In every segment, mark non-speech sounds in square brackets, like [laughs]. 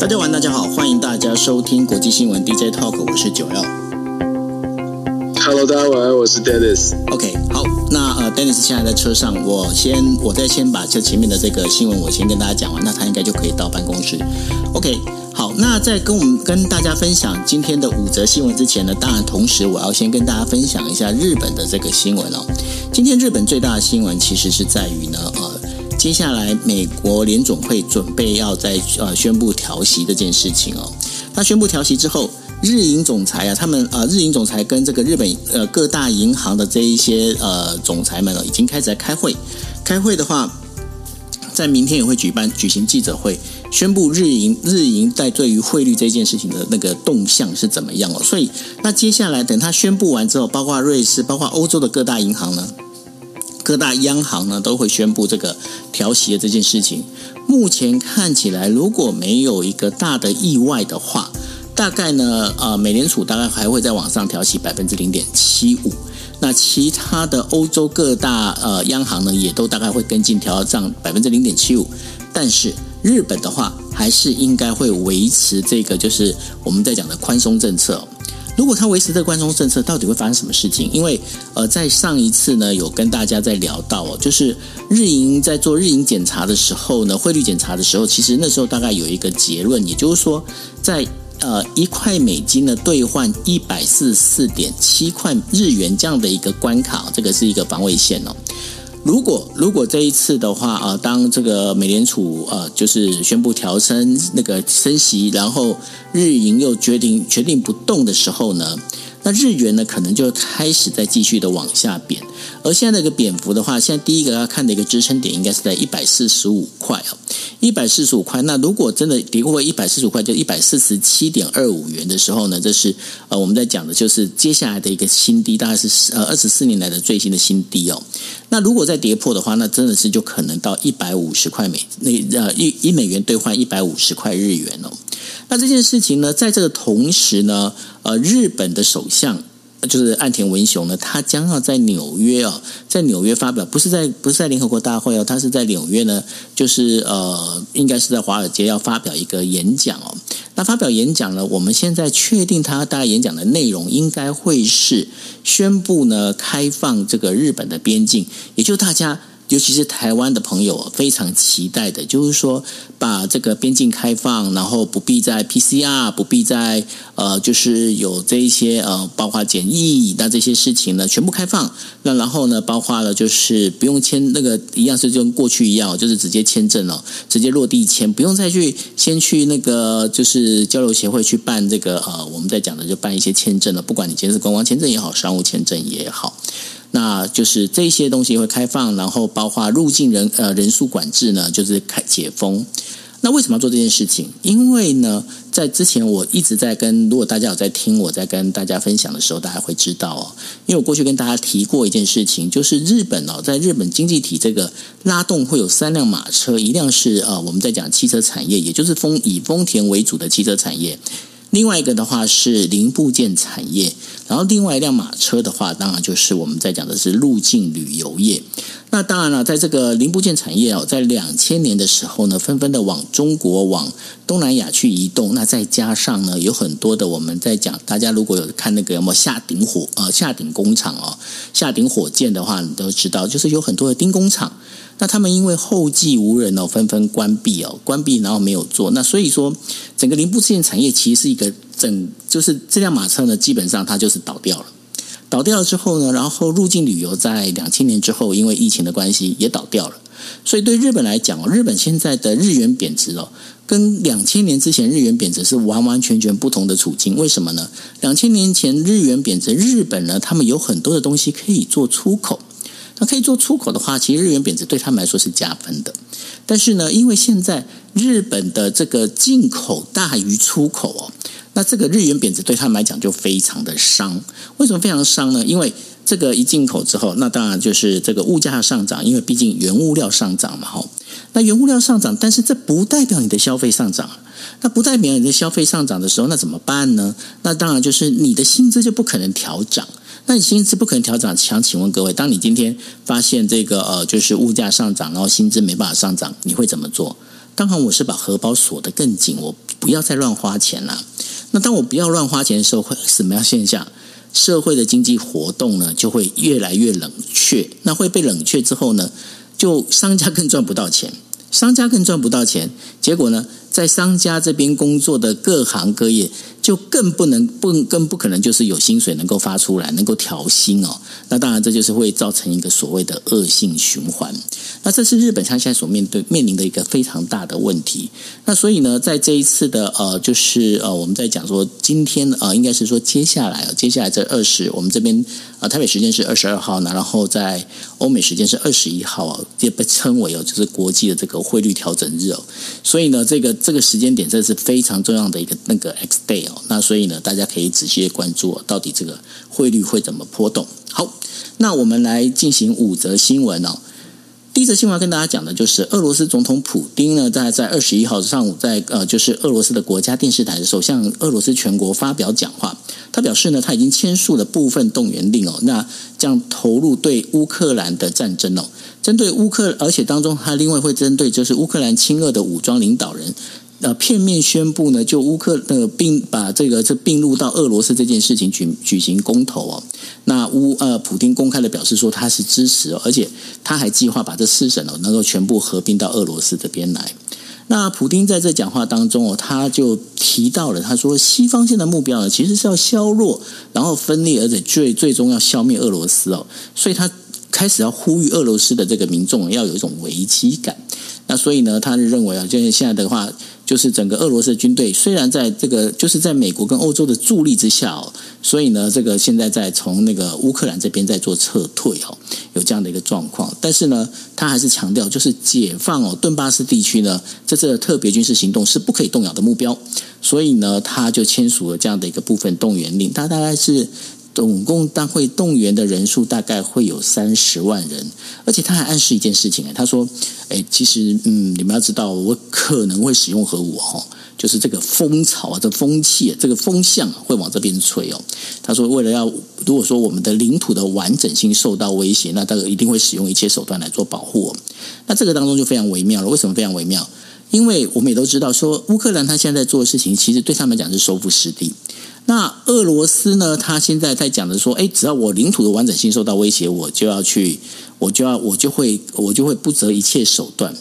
大家晚，大家好，欢迎大家收听国际新闻 DJ Talk，我是九曜。Hello，大家晚安，我是 Dennis。OK，好，那呃，Dennis 现在在车上，我先，我再先把这前面的这个新闻我先跟大家讲完，那他应该就可以到办公室。OK，好，那在跟我们跟大家分享今天的五则新闻之前呢，当然同时我要先跟大家分享一下日本的这个新闻哦。今天日本最大的新闻其实是在于呢，呃。接下来，美国联总会准备要在呃宣布调息这件事情哦。他宣布调息之后，日银总裁啊，他们呃日银总裁跟这个日本呃各大银行的这一些呃总裁们呢，已经开始在开会。开会的话，在明天也会举办举行记者会，宣布日银日银在对于汇率这件事情的那个动向是怎么样哦。所以，那接下来等他宣布完之后，包括瑞士，包括欧洲的各大银行呢。各大央行呢都会宣布这个调息的这件事情。目前看起来，如果没有一个大的意外的话，大概呢，呃，美联储大概还会再往上调息百分之零点七五。那其他的欧洲各大呃央行呢，也都大概会跟进调涨百分之零点七五。但是日本的话，还是应该会维持这个，就是我们在讲的宽松政策。如果他维持这个宽松政策，到底会发生什么事情？因为呃，在上一次呢，有跟大家在聊到哦，就是日银在做日银检查的时候呢，汇率检查的时候，其实那时候大概有一个结论，也就是说，在呃一块美金呢兑换一百四十四点七块日元这样的一个关卡，这个是一个防卫线哦。如果如果这一次的话啊，当这个美联储呃就是宣布调升那个升息，然后日银又决定决定不动的时候呢，那日元呢可能就开始在继续的往下贬。而现在这个贬幅的话，现在第一个要看的一个支撑点应该是在一百四十五块哦，一百四十五块。那如果真的跌过一百四十五块，就一百四十七点二五元的时候呢，这是呃我们在讲的就是接下来的一个新低，大概是呃二十四年来的最新的新低哦。那如果再跌破的话，那真的是就可能到一百五十块美那呃一一美元兑换一百五十块日元哦。那这件事情呢，在这个同时呢，呃，日本的首相。就是岸田文雄呢，他将要在纽约哦，在纽约发表，不是在不是在联合国大会哦，他是在纽约呢，就是呃，应该是在华尔街要发表一个演讲哦。那发表演讲呢，我们现在确定他大概演讲的内容应该会是宣布呢开放这个日本的边境，也就大家。尤其是台湾的朋友非常期待的，就是说把这个边境开放，然后不必在 PCR，不必在呃，就是有这一些呃，包括检疫那这些事情呢，全部开放。那然后呢，包括了就是不用签那个一样是就跟过去一样，就是直接签证了，直接落地签，不用再去先去那个就是交流协会去办这个呃，我们在讲的就办一些签证了，不管你今天是观光签证也好，商务签证也好。那就是这些东西会开放，然后包括入境人呃人数管制呢，就是开解封。那为什么要做这件事情？因为呢，在之前我一直在跟，如果大家有在听我在跟大家分享的时候，大家会知道哦。因为我过去跟大家提过一件事情，就是日本哦，在日本经济体这个拉动会有三辆马车，一辆是呃我们在讲汽车产业，也就是丰以丰田为主的汽车产业。另外一个的话是零部件产业，然后另外一辆马车的话，当然就是我们在讲的是入境旅游业。那当然了，在这个零部件产业哦，在两千年的时候呢，纷纷的往中国、往东南亚去移动。那再加上呢，有很多的我们在讲，大家如果有看那个有没有下町火呃下町工厂哦，下町火箭的话，你都知道，就是有很多的丁工厂。那他们因为后继无人哦，纷纷关闭哦，关闭然后没有做。那所以说，整个零部件产业其实是一个整，就是这辆马车呢，基本上它就是倒掉了。倒掉了之后呢，然后入境旅游在两千年之后，因为疫情的关系也倒掉了。所以对日本来讲哦，日本现在的日元贬值哦，跟两千年之前日元贬值是完完全全不同的处境。为什么呢？两千年前日元贬值，日本呢，他们有很多的东西可以做出口。那可以做出口的话，其实日元贬值对他们来说是加分的。但是呢，因为现在日本的这个进口大于出口哦，那这个日元贬值对他们来讲就非常的伤。为什么非常伤呢？因为这个一进口之后，那当然就是这个物价上涨，因为毕竟原物料上涨嘛，吼。那原物料上涨，但是这不代表你的消费上涨。那不代表你的消费上涨的时候，那怎么办呢？那当然就是你的薪资就不可能调涨。那你薪资不可能调涨，想请问各位，当你今天发现这个呃，就是物价上涨，然后薪资没办法上涨，你会怎么做？当然，我是把荷包锁得更紧，我不要再乱花钱了。那当我不要乱花钱的时候，会什么样现象？社会的经济活动呢，就会越来越冷却。那会被冷却之后呢，就商家更赚不到钱，商家更赚不到钱。结果呢，在商家这边工作的各行各业。就更不能不更不可能就是有薪水能够发出来，能够调薪哦。那当然，这就是会造成一个所谓的恶性循环。那这是日本它现在所面对面临的一个非常大的问题。那所以呢，在这一次的呃，就是呃，我们在讲说今天呃，应该是说接下来接下来这二十，我们这边呃，台北时间是二十二号呢，然后在欧美时间是二十一号啊，也被称为哦，就是国际的这个汇率调整日哦。所以呢，这个这个时间点这是非常重要的一个那个 X day 那所以呢，大家可以仔细关注到底这个汇率会怎么波动。好，那我们来进行五则新闻哦。第一则新闻要跟大家讲的就是，俄罗斯总统普丁呢，在在二十一号上午在呃，就是俄罗斯的国家电视台的时候，向俄罗斯全国发表讲话。他表示呢，他已经签署了部分动员令哦，那将投入对乌克兰的战争哦，针对乌克，而且当中他另外会针对就是乌克兰亲俄的武装领导人。呃，片面宣布呢，就乌克呃并把这个这并入到俄罗斯这件事情举举行公投哦。那乌呃，普丁公开的表示说他是支持，而且他还计划把这四省哦能够全部合并到俄罗斯这边来。那普丁在这讲话当中哦，他就提到了，他说西方现在目标呢，其实是要削弱，然后分裂，而且最最终要消灭俄罗斯哦。所以他开始要呼吁俄罗斯的这个民众要有一种危机感。那所以呢，他就认为啊，就是现在的话。就是整个俄罗斯军队虽然在这个就是在美国跟欧洲的助力之下哦，所以呢，这个现在在从那个乌克兰这边在做撤退哦，有这样的一个状况。但是呢，他还是强调，就是解放哦顿巴斯地区呢，这次的特别军事行动是不可以动摇的目标。所以呢，他就签署了这样的一个部分动员令。他大概是。总共大会动员的人数大概会有三十万人，而且他还暗示一件事情，他说：“哎，其实，嗯，你们要知道，我可能会使用核武哦，就是这个风潮啊，这风气啊，这个风向会往这边吹哦。”他说：“为了要，如果说我们的领土的完整性受到威胁，那大概一定会使用一切手段来做保护。那这个当中就非常微妙了。为什么非常微妙？因为我们也都知道，说乌克兰他现在在做的事情，其实对他们讲是收复失地。”那俄罗斯呢？他现在在讲的说，哎，只要我领土的完整性受到威胁，我就要去，我就要，我就会，我就会不择一切手段。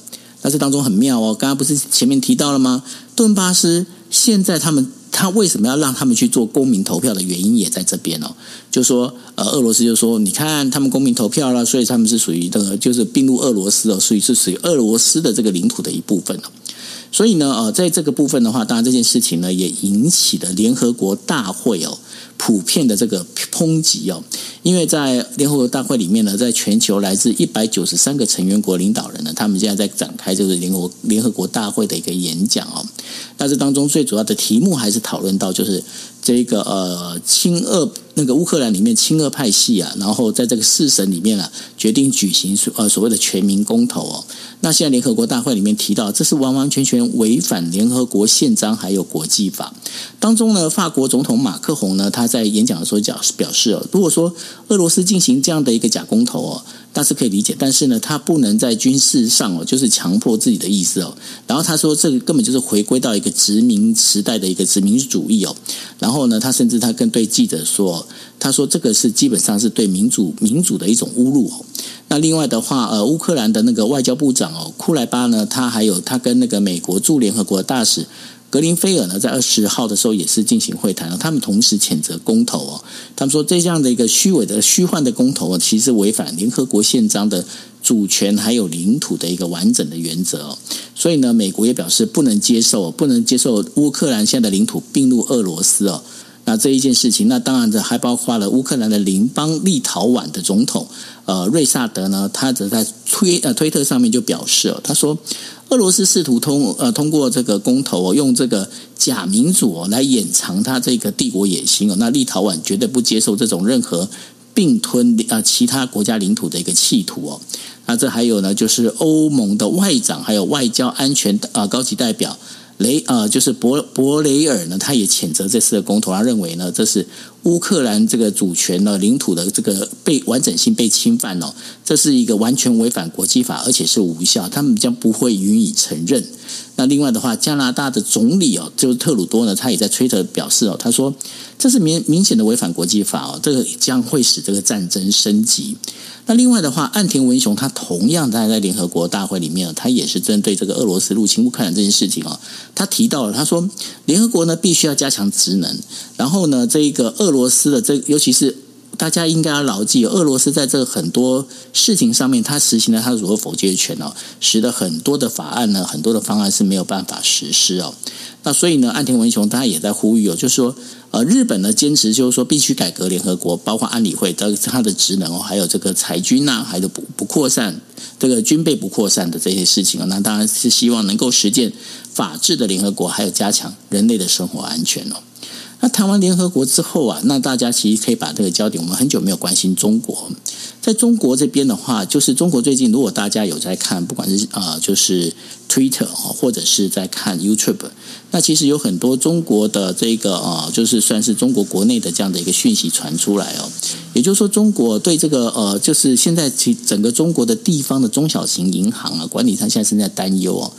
那这当中很妙哦，刚刚不是前面提到了吗？顿巴斯现在他们，他为什么要让他们去做公民投票的原因也在这边哦。就说，呃，俄罗斯就说，你看他们公民投票了，所以他们是属于这个，就是并入俄罗斯哦，所以是属于俄罗斯的这个领土的一部分哦。所以呢，呃，在这个部分的话，当然这件事情呢，也引起了联合国大会哦，普遍的这个抨击哦。因为在联合国大会里面呢，在全球来自一百九十三个成员国领导人呢，他们现在在展开就是联合联合国大会的一个演讲哦。那这当中最主要的题目还是讨论到就是这个呃亲俄那个乌克兰里面亲俄派系啊，然后在这个四省里面啊，决定举行所呃所谓的全民公投哦。那现在联合国大会里面提到，这是完完全全违反联合国宪章还有国际法。当中呢，法国总统马克宏呢，他在演讲的时候讲表示哦，如果说俄罗斯进行这样的一个假公投哦，那是可以理解，但是呢，他不能在军事上哦，就是强迫自己的意思哦。然后他说，这个根本就是回归到一个殖民时代的一个殖民主义哦。然后呢，他甚至他跟对记者说，他说这个是基本上是对民主民主的一种侮辱哦。那另外的话，呃，乌克兰的那个外交部长哦，库莱巴呢，他还有他跟那个美国驻联合国大使格林菲尔呢，在二十号的时候也是进行会谈，他们同时谴责公投哦，他们说这样的一个虚伪的虚幻的公投哦，其实违反联合国宪章的主权还有领土的一个完整的原则哦，所以呢，美国也表示不能接受，不能接受乌克兰现在的领土并入俄罗斯哦。那这一件事情，那当然这还包括了乌克兰的邻邦立陶宛的总统，呃，瑞萨德呢，他则在推呃推特上面就表示哦，他说俄罗斯试图通呃通过这个公投哦，用这个假民主哦来掩藏他这个帝国野心哦，那立陶宛绝对不接受这种任何并吞啊其他国家领土的一个企图哦。那这还有呢，就是欧盟的外长还有外交安全啊高级代表。雷啊、就是博博雷尔呢，他也谴责这次的公投，他认为呢，这是乌克兰这个主权呢、领土的这个被完整性被侵犯哦，这是一个完全违反国际法，而且是无效，他们将不会予以承认。那另外的话，加拿大的总理哦，就是特鲁多呢，他也在推特表示哦，他说这是明明显的违反国际法哦，这个将会使这个战争升级。那另外的话，岸田文雄他同样在在联合国大会里面，他也是针对这个俄罗斯入侵乌克兰这件事情哦，他提到了，他说联合国呢必须要加强职能，然后呢，这一个俄俄罗斯的这尤其是大家应该要牢记，俄罗斯在这很多事情上面，他实行了他的所谓否决权哦，使得很多的法案呢，很多的方案是没有办法实施哦。那所以呢，岸田文雄他也在呼吁哦，就是说。呃，日本呢坚持就是说必须改革联合国，包括安理会的它的职能哦，还有这个裁军呐、啊，还有不不扩散这个军备不扩散的这些事情啊，那当然是希望能够实践法治的联合国，还有加强人类的生活安全哦。那谈完联合国之后啊，那大家其实可以把这个焦点，我们很久没有关心中国，在中国这边的话，就是中国最近如果大家有在看，不管是啊、就是 Twitter 或者是在看 YouTube。那其实有很多中国的这个啊，就是算是中国国内的这样的一个讯息传出来哦。也就是说，中国对这个呃，就是现在其整个中国的地方的中小型银行啊，管理上现在正在担忧哦。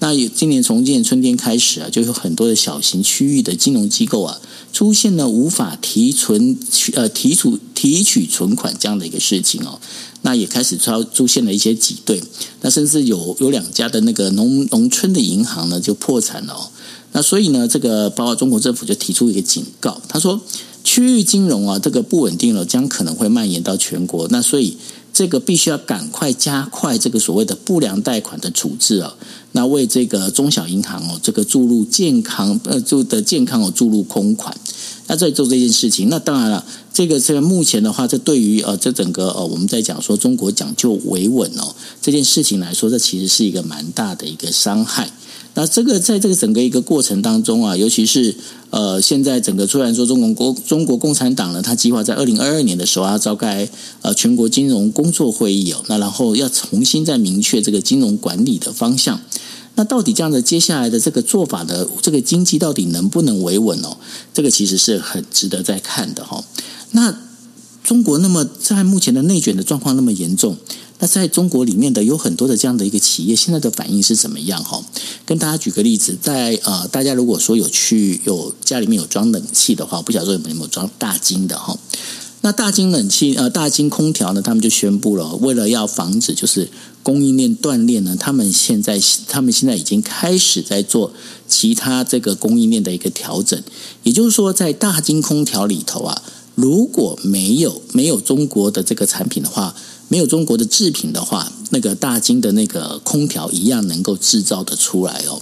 那今年从今年春天开始啊，就有很多的小型区域的金融机构啊，出现了无法提存呃提出提取存款这样的一个事情哦。那也开始出出现了一些挤兑，那甚至有有两家的那个农农村的银行呢就破产了哦。那所以呢，这个包括中国政府就提出一个警告，他说区域金融啊，这个不稳定了，将可能会蔓延到全国。那所以这个必须要赶快加快这个所谓的不良贷款的处置啊，那为这个中小银行哦，这个注入健康呃，注的健康哦，注入空款。那在做这件事情，那当然了，这个这个目前的话，这对于呃，这整个呃，我们在讲说中国讲究维稳哦这件事情来说，这其实是一个蛮大的一个伤害。那这个在这个整个一个过程当中啊，尤其是呃，现在整个虽然说中国国中国共产党呢，他计划在二零二二年的时候要召开呃全国金融工作会议哦，那然后要重新再明确这个金融管理的方向。那到底这样的接下来的这个做法的这个经济到底能不能维稳哦？这个其实是很值得再看的哈。那中国那么在目前的内卷的状况那么严重。那在中国里面的有很多的这样的一个企业，现在的反应是怎么样？哈，跟大家举个例子，在呃，大家如果说有去有家里面有装冷气的话，不晓得有没有装大金的哈？那大金冷气呃，大金空调呢，他们就宣布了，为了要防止就是供应链断裂呢，他们现在他们现在已经开始在做其他这个供应链的一个调整，也就是说，在大金空调里头啊，如果没有没有中国的这个产品的话。没有中国的制品的话，那个大金的那个空调一样能够制造得出来哦。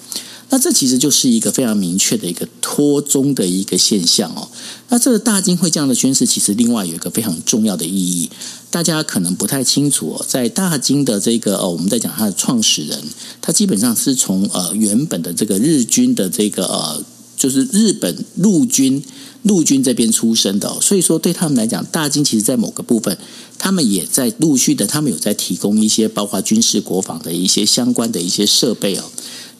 那这其实就是一个非常明确的一个脱中的一个现象哦。那这个大金会这样的宣示，其实另外有一个非常重要的意义，大家可能不太清楚哦。在大金的这个哦，我们在讲它的创始人，他基本上是从呃原本的这个日军的这个呃，就是日本陆军。陆军这边出身的，所以说对他们来讲，大金其实在某个部分，他们也在陆续的，他们有在提供一些包括军事国防的一些相关的一些设备哦。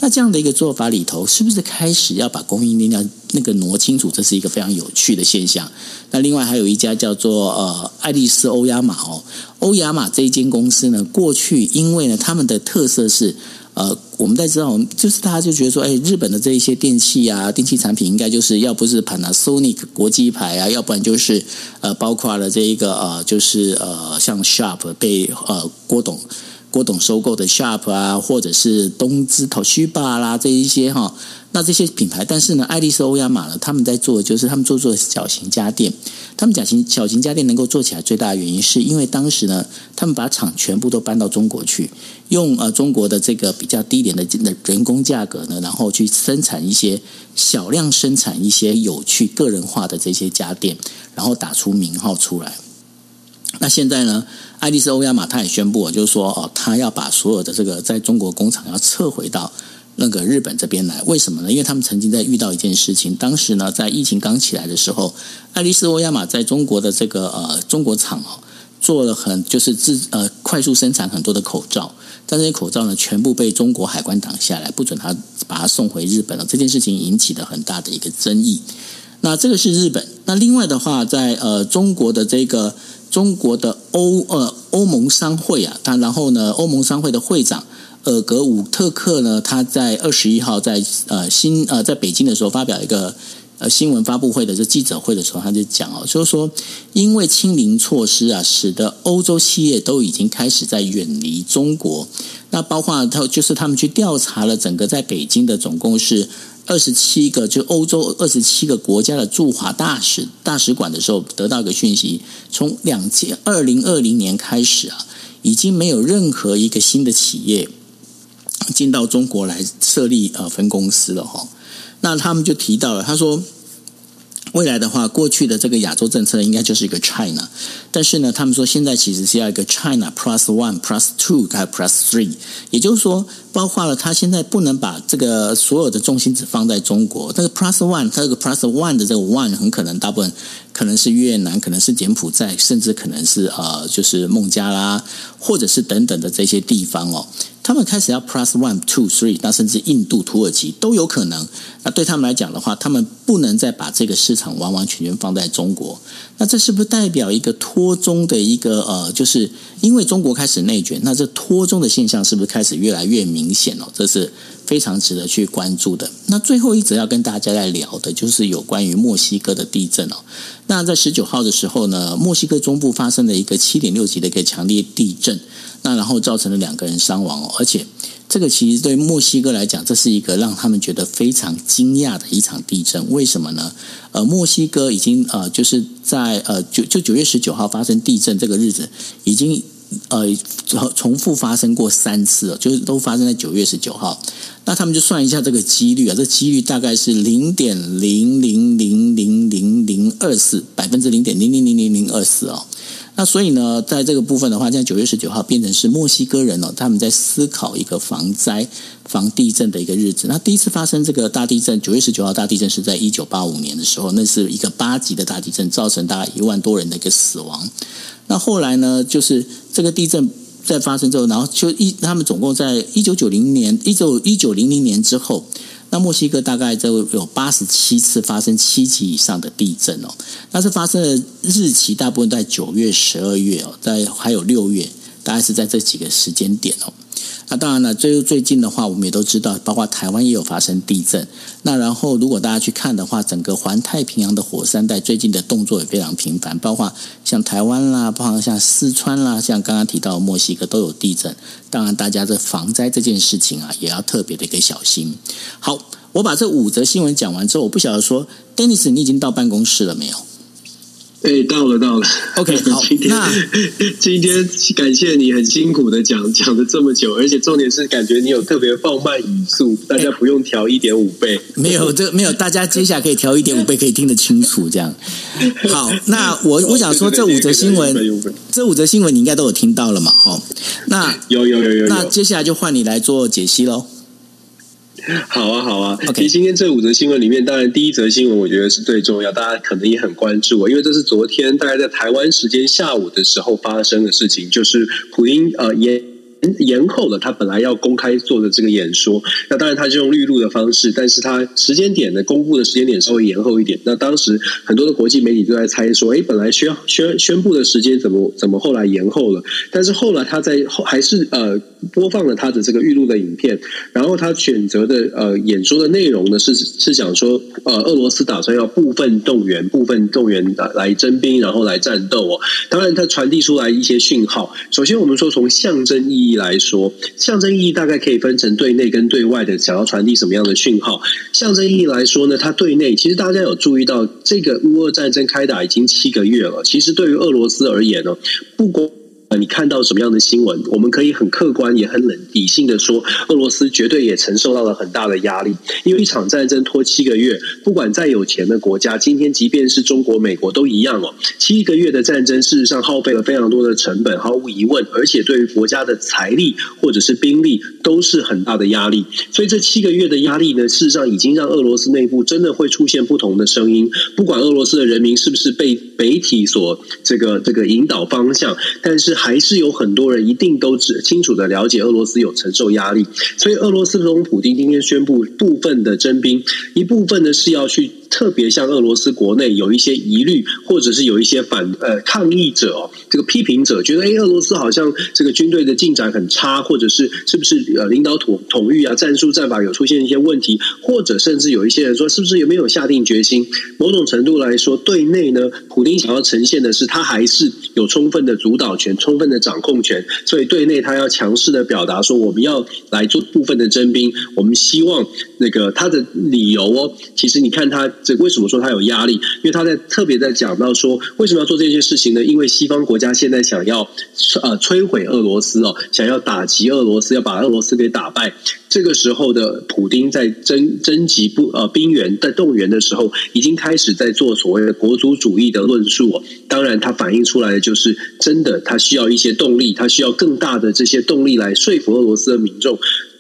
那这样的一个做法里头，是不是开始要把供应链量那个挪清楚？这是一个非常有趣的现象。那另外还有一家叫做呃爱丽丝欧亚马哦，欧亚马这一间公司呢，过去因为呢他们的特色是。呃，我们在知道，就是大家就觉得说，哎，日本的这一些电器啊，电器产品应该就是要不是 Panasonic 国际牌啊，要不然就是呃，包括了这一个呃，就是呃，像 Sharp 被呃郭董郭董收购的 Sharp 啊，或者是东芝 Toshiba 啦这一些哈。那这些品牌，但是呢，爱丽丝欧亚玛呢，他们在做的就是他们做做小型家电。他们小型小型家电能够做起来最大的原因，是因为当时呢，他们把厂全部都搬到中国去，用呃中国的这个比较低廉的的人工价格呢，然后去生产一些小量生产一些有趣个人化的这些家电，然后打出名号出来。那现在呢，爱丽丝欧亚玛他也宣布，就是说哦，他要把所有的这个在中国工厂要撤回到。那个日本这边来，为什么呢？因为他们曾经在遇到一件事情，当时呢，在疫情刚起来的时候，爱丽丝欧亚玛在中国的这个呃中国厂哦，做了很就是自呃快速生产很多的口罩，但这些口罩呢，全部被中国海关挡下来，不准他把它送回日本了。这件事情引起了很大的一个争议。那这个是日本。那另外的话，在呃中国的这个中国的欧呃欧盟商会啊，他然后呢，欧盟商会的会长尔格伍特克呢，他在二十一号在呃新呃在北京的时候发表一个。呃，新闻发布会的这记者会的时候，他就讲哦，就是说，因为清零措施啊，使得欧洲企业都已经开始在远离中国。那包括他，就是他们去调查了整个在北京的总共是二十七个，就欧洲二十七个国家的驻华大使大使馆的时候，得到一个讯息，从两千二零二零年开始啊，已经没有任何一个新的企业进到中国来设立呃分公司了哈。那他们就提到了，他说，未来的话，过去的这个亚洲政策应该就是一个 China，但是呢，他们说现在其实是要一个 China Plus One Plus Two 还有 Plus Three，也就是说，包括了他现在不能把这个所有的重心只放在中国，那个 Plus One，它这个 Plus One 的这个 One 很可能大部分可能是越南，可能是柬埔寨，甚至可能是呃，就是孟加拉，或者是等等的这些地方哦。他们开始要 plus one two three，那甚至印度、土耳其都有可能。那对他们来讲的话，他们不能再把这个市场完完全全放在中国。那这是不是代表一个脱中的一个呃，就是因为中国开始内卷，那这脱中的现象是不是开始越来越明显哦？这是非常值得去关注的。那最后一则要跟大家来聊的，就是有关于墨西哥的地震哦。那在十九号的时候呢，墨西哥中部发生了一个七点六级的一个强烈地震。那然后造成了两个人伤亡哦，而且这个其实对墨西哥来讲，这是一个让他们觉得非常惊讶的一场地震。为什么呢？呃，墨西哥已经呃，就是在呃九就九月十九号发生地震这个日子，已经呃重复发生过三次了，就是都发生在九月十九号。那他们就算一下这个几率啊，这几率大概是零点零零零零零零二四百分之零点零零零零零二四哦。那所以呢，在这个部分的话，现在九月十九号变成是墨西哥人哦，他们在思考一个防灾、防地震的一个日子。那第一次发生这个大地震，九月十九号大地震是在一九八五年的时候，那是一个八级的大地震，造成大概一万多人的一个死亡。那后来呢，就是这个地震在发生之后，然后就一他们总共在一九九零年、一九一九零零年之后。那墨西哥大概就有八十七次发生七级以上的地震哦，但是发生的日期大部分在九月、十二月哦，在还有六月，大概是在这几个时间点哦。那当然了，最最近的话，我们也都知道，包括台湾也有发生地震。那然后，如果大家去看的话，整个环太平洋的火山带最近的动作也非常频繁，包括像台湾啦，包括像四川啦，像刚刚提到的墨西哥都有地震。当然，大家的防灾这件事情啊，也要特别的一个小心。好，我把这五则新闻讲完之后，我不晓得说，Dennis，你已经到办公室了没有？哎，到了到了，OK，[laughs] 好。今天那 [laughs] 今天感谢你很辛苦的讲讲了这么久，而且重点是感觉你有特别放慢语速，大家不用调一点五倍，没有这没有，大家接下来可以调一点五倍，可以听得清楚。这样好，那我我想说这五则新闻，这五则新闻你应该都有听到了嘛？哈，那有有有有，那接下来就换你来做解析喽。[laughs] 好啊，好啊。其实今天这五则新闻里面，当然第一则新闻我觉得是最重要，大家可能也很关注，因为这是昨天大概在台湾时间下午的时候发生的事情，就是普英呃也。延后了他本来要公开做的这个演说，那当然他就用预录的方式，但是他时间点呢，公布的时间点稍微延后一点。那当时很多的国际媒体都在猜说，哎，本来宣宣宣布的时间怎么怎么后来延后了？但是后来他在后还是呃播放了他的这个预录的影片，然后他选择的呃演说的内容呢是是讲说，呃，俄罗斯打算要部分动员部分动员来征兵，然后来战斗哦。当然他传递出来一些讯号，首先我们说从象征意义。意来说，象征意义大概可以分成对内跟对外的，想要传递什么样的讯号？象征意义来说呢，它对内其实大家有注意到，这个乌俄战争开打已经七个月了。其实对于俄罗斯而言呢，不光呃，你看到什么样的新闻？我们可以很客观也很冷理性的说，俄罗斯绝对也承受到了很大的压力，因为一场战争拖七个月，不管再有钱的国家，今天即便是中国、美国都一样哦。七个月的战争，事实上耗费了非常多的成本，毫无疑问，而且对于国家的财力或者是兵力都是很大的压力。所以这七个月的压力呢，事实上已经让俄罗斯内部真的会出现不同的声音。不管俄罗斯的人民是不是被北体所这个这个引导方向，但是。还是有很多人一定都只清楚的了解俄罗斯有承受压力，所以俄罗斯总统普京今天宣布部分的征兵，一部分呢是要去特别像俄罗斯国内有一些疑虑，或者是有一些反呃抗议者哦，这个批评者觉得，哎，俄罗斯好像这个军队的进展很差，或者是是不是呃领导统统御啊、战术战法有出现一些问题，或者甚至有一些人说，是不是有没有下定决心？某种程度来说，对内呢，普丁想要呈现的是他还是有充分的主导权、充分的掌控权，所以对内他要强势的表达说，我们要来做部分的征兵，我们希望那个他的理由哦，其实你看他这为什么说他有压力？因为他在特别在讲到说，为什么要做这件事情呢？因为西方国家现在想要呃摧毁俄罗斯哦，想要打击俄罗斯，要把俄罗斯给打败。这个时候的普丁在征征集不呃兵员在动员的时候，已经开始在做所谓的国族主义的论述。当然，他反映出来的就是真的，他需要一些动力，他需要更大的这些动力来说服俄罗斯的民众。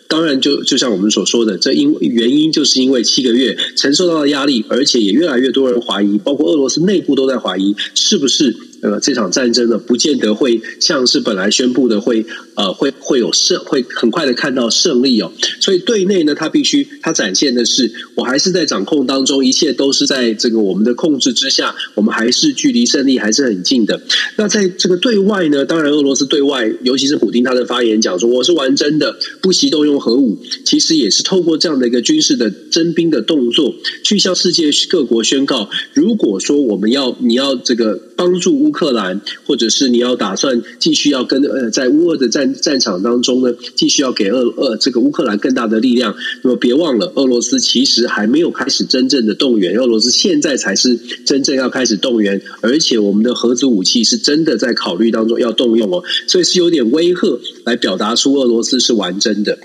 当然就，就像我们所说的，这因原因就是因为七个月承受到的压力，而且也越来越多人怀疑，包括俄罗斯内部都在怀疑，是不是？呃，这场战争呢，不见得会像是本来宣布的会呃会会有胜，会很快的看到胜利哦。所以对内呢，他必须他展现的是，我还是在掌控当中，一切都是在这个我们的控制之下，我们还是距离胜利还是很近的。那在这个对外呢，当然俄罗斯对外，尤其是普京他的发言讲说，我是玩真的，不惜动用核武，其实也是透过这样的一个军事的征兵的动作，去向世界各国宣告，如果说我们要你要这个帮助。乌克兰，或者是你要打算继续要跟呃，在乌俄的战战场当中呢，继续要给俄俄这个乌克兰更大的力量。那么别忘了，俄罗斯其实还没有开始真正的动员，俄罗斯现在才是真正要开始动员，而且我们的核子武器是真的在考虑当中要动用哦，所以是有点威吓来表达出俄罗斯是玩真的。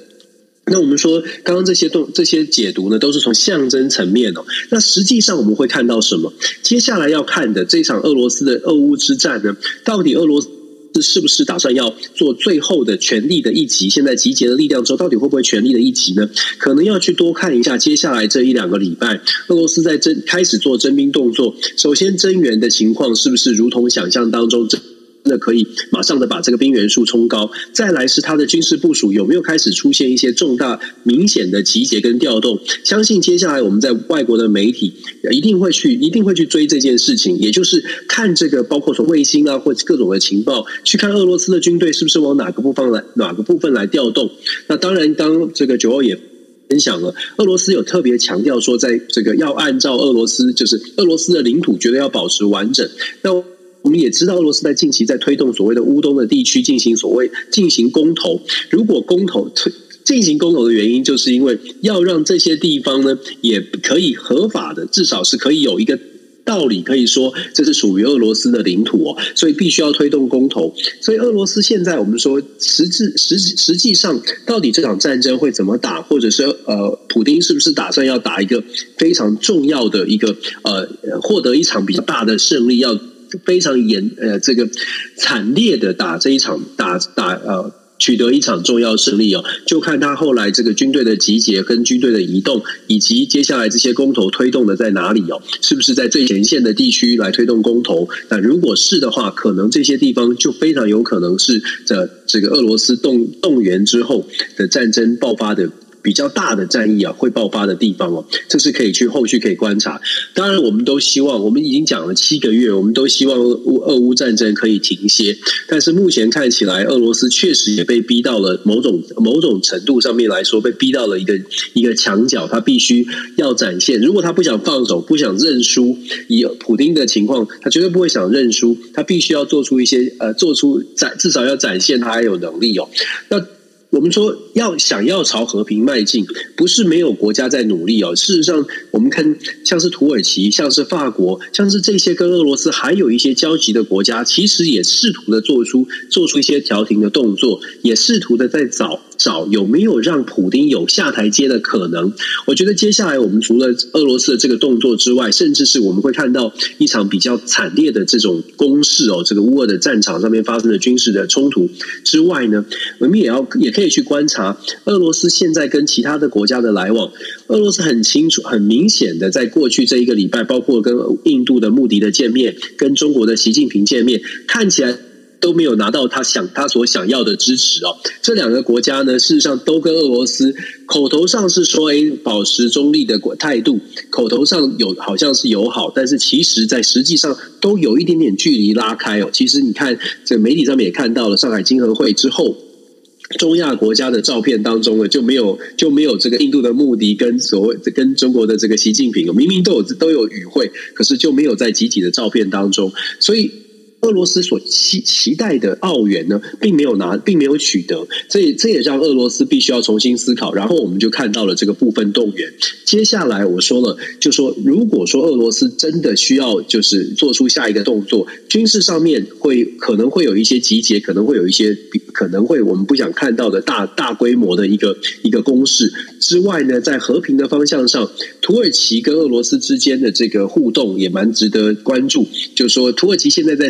那我们说，刚刚这些动这些解读呢，都是从象征层面哦。那实际上我们会看到什么？接下来要看的这场俄罗斯的俄乌之战呢，到底俄罗斯是不是打算要做最后的全力的一击？现在集结了力量之后，到底会不会全力的一击呢？可能要去多看一下接下来这一两个礼拜，俄罗斯在征开始做征兵动作，首先增援的情况是不是如同想象当中那可以马上的把这个兵员数冲高，再来是他的军事部署有没有开始出现一些重大明显的集结跟调动？相信接下来我们在外国的媒体一定会去一定会去追这件事情，也就是看这个包括从卫星啊或各种的情报，去看俄罗斯的军队是不是往哪个部分来哪个部分来调动。那当然，当这个九欧也分享了，俄罗斯有特别强调说，在这个要按照俄罗斯就是俄罗斯的领土，绝对要保持完整。那我们也知道，俄罗斯在近期在推动所谓的乌东的地区进行所谓进行公投。如果公投推进行公投的原因，就是因为要让这些地方呢，也可以合法的，至少是可以有一个道理，可以说这是属于俄罗斯的领土哦。所以必须要推动公投。所以俄罗斯现在我们说实质实实际上，到底这场战争会怎么打，或者是呃，普丁是不是打算要打一个非常重要的一个呃，获得一场比较大的胜利要？非常严呃，这个惨烈的打这一场打打呃，取得一场重要胜利哦，就看他后来这个军队的集结跟军队的移动，以及接下来这些公投推动的在哪里哦，是不是在最前线的地区来推动公投？那如果是的话，可能这些地方就非常有可能是这这个俄罗斯动动员之后的战争爆发的。比较大的战役啊，会爆发的地方哦，这是可以去后续可以观察。当然，我们都希望，我们已经讲了七个月，我们都希望俄乌俄乌战争可以停歇。但是目前看起来，俄罗斯确实也被逼到了某种某种程度上面来说，被逼到了一个一个墙角，他必须要展现。如果他不想放手，不想认输，以普丁的情况，他绝对不会想认输，他必须要做出一些呃，做出展，至少要展现他还有能力哦。那。我们说要想要朝和平迈进，不是没有国家在努力哦。事实上，我们看像是土耳其、像是法国、像是这些跟俄罗斯还有一些交集的国家，其实也试图的做出做出一些调停的动作，也试图的在找找有没有让普丁有下台阶的可能。我觉得接下来我们除了俄罗斯的这个动作之外，甚至是我们会看到一场比较惨烈的这种攻势哦，这个乌俄的战场上面发生的军事的冲突之外呢，我们也要也。可以去观察俄罗斯现在跟其他的国家的来往。俄罗斯很清楚、很明显的，在过去这一个礼拜，包括跟印度的穆迪的见面，跟中国的习近平见面，看起来都没有拿到他想他所想要的支持哦。这两个国家呢，事实上都跟俄罗斯口头上是说，哎，保持中立的态度，口头上有好像是友好，但是其实在实际上都有一点点距离拉开哦。其实你看，这媒体上面也看到了上海经合会之后。中亚国家的照片当中呢，就没有就没有这个印度的穆迪跟所谓跟中国的这个习近平，明明都有都有与会，可是就没有在集体的照片当中，所以。俄罗斯所期期待的澳元呢，并没有拿，并没有取得，这这也让俄罗斯必须要重新思考。然后我们就看到了这个部分动员。接下来我说了，就说如果说俄罗斯真的需要就是做出下一个动作，军事上面会可能会有一些集结，可能会有一些可能会我们不想看到的大大规模的一个一个攻势之外呢，在和平的方向上，土耳其跟俄罗斯之间的这个互动也蛮值得关注。就说土耳其现在在。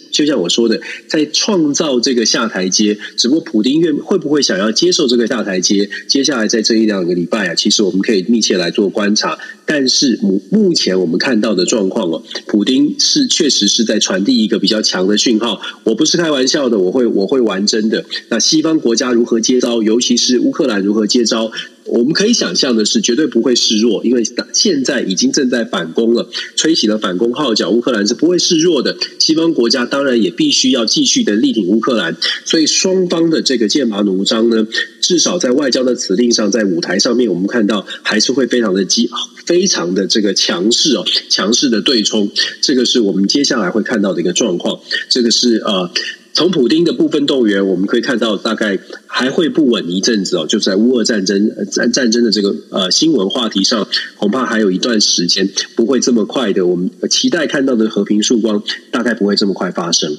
就像我说的，在创造这个下台阶，只不过普丁愿会不会想要接受这个下台阶？接下来在这一两个礼拜啊，其实我们可以密切来做观察。但是目目前我们看到的状况哦，普丁是确实是在传递一个比较强的讯号。我不是开玩笑的，我会我会玩真的。那西方国家如何接招？尤其是乌克兰如何接招？我们可以想象的是，绝对不会示弱，因为现在已经正在反攻了，吹起了反攻号角。乌克兰是不会示弱的，西方国家当当然也必须要继续的力挺乌克兰。所以双方的这个剑拔弩张呢，至少在外交的辞令上，在舞台上面，我们看到还是会非常的激，非常的这个强势哦，强势的对冲。这个是我们接下来会看到的一个状况。这个是呃。从普丁的部分动员，我们可以看到，大概还会不稳一阵子哦。就在乌俄战争战战争的这个呃新闻话题上，恐怕还有一段时间不会这么快的。我们期待看到的和平曙光，大概不会这么快发生。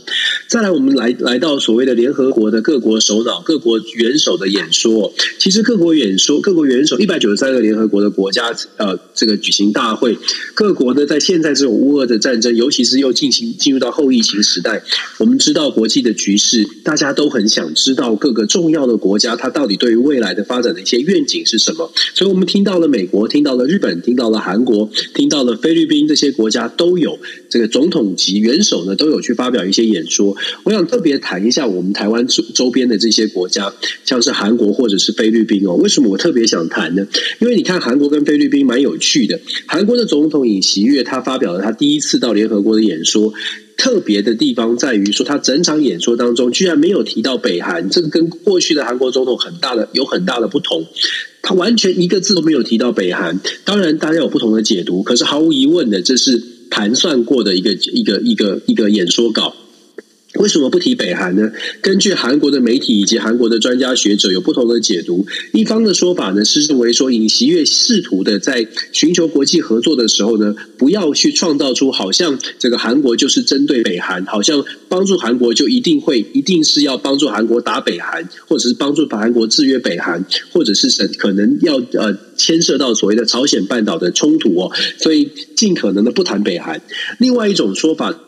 再来，我们来来到所谓的联合国的各国首脑、各国元首的演说。其实各国演说、各国元首一百九十三个联合国的国家呃，这个举行大会，各国呢在现在这种乌俄的战争，尤其是又进行进入到后疫情时代，我们知道国际的局势，大家都很想知道各个重要的国家，它到底对于未来的发展的一些愿景是什么。所以，我们听到了美国，听到了日本，听到了韩国，听到了菲律宾，这些国家都有这个总统级元首呢，都有去发表一些演说。我想特别谈一下我们台湾周周边的这些国家，像是韩国或者是菲律宾哦。为什么我特别想谈呢？因为你看韩国跟菲律宾蛮有趣的。韩国的总统尹锡悦他发表了他第一次到联合国的演说。特别的地方在于说，他整场演说当中居然没有提到北韩，这个跟过去的韩国总统很大的有很大的不同。他完全一个字都没有提到北韩。当然，大家有不同的解读，可是毫无疑问的，这是盘算过的一个一个一个一个演说稿。为什么不提北韩呢？根据韩国的媒体以及韩国的专家学者有不同的解读。一方的说法呢是认为说，尹锡悦试图的在寻求国际合作的时候呢，不要去创造出好像这个韩国就是针对北韩，好像帮助韩国就一定会一定是要帮助韩国打北韩，或者是帮助韩国制约北韩，或者是可能要呃牵涉到所谓的朝鲜半岛的冲突哦，所以尽可能的不谈北韩。另外一种说法。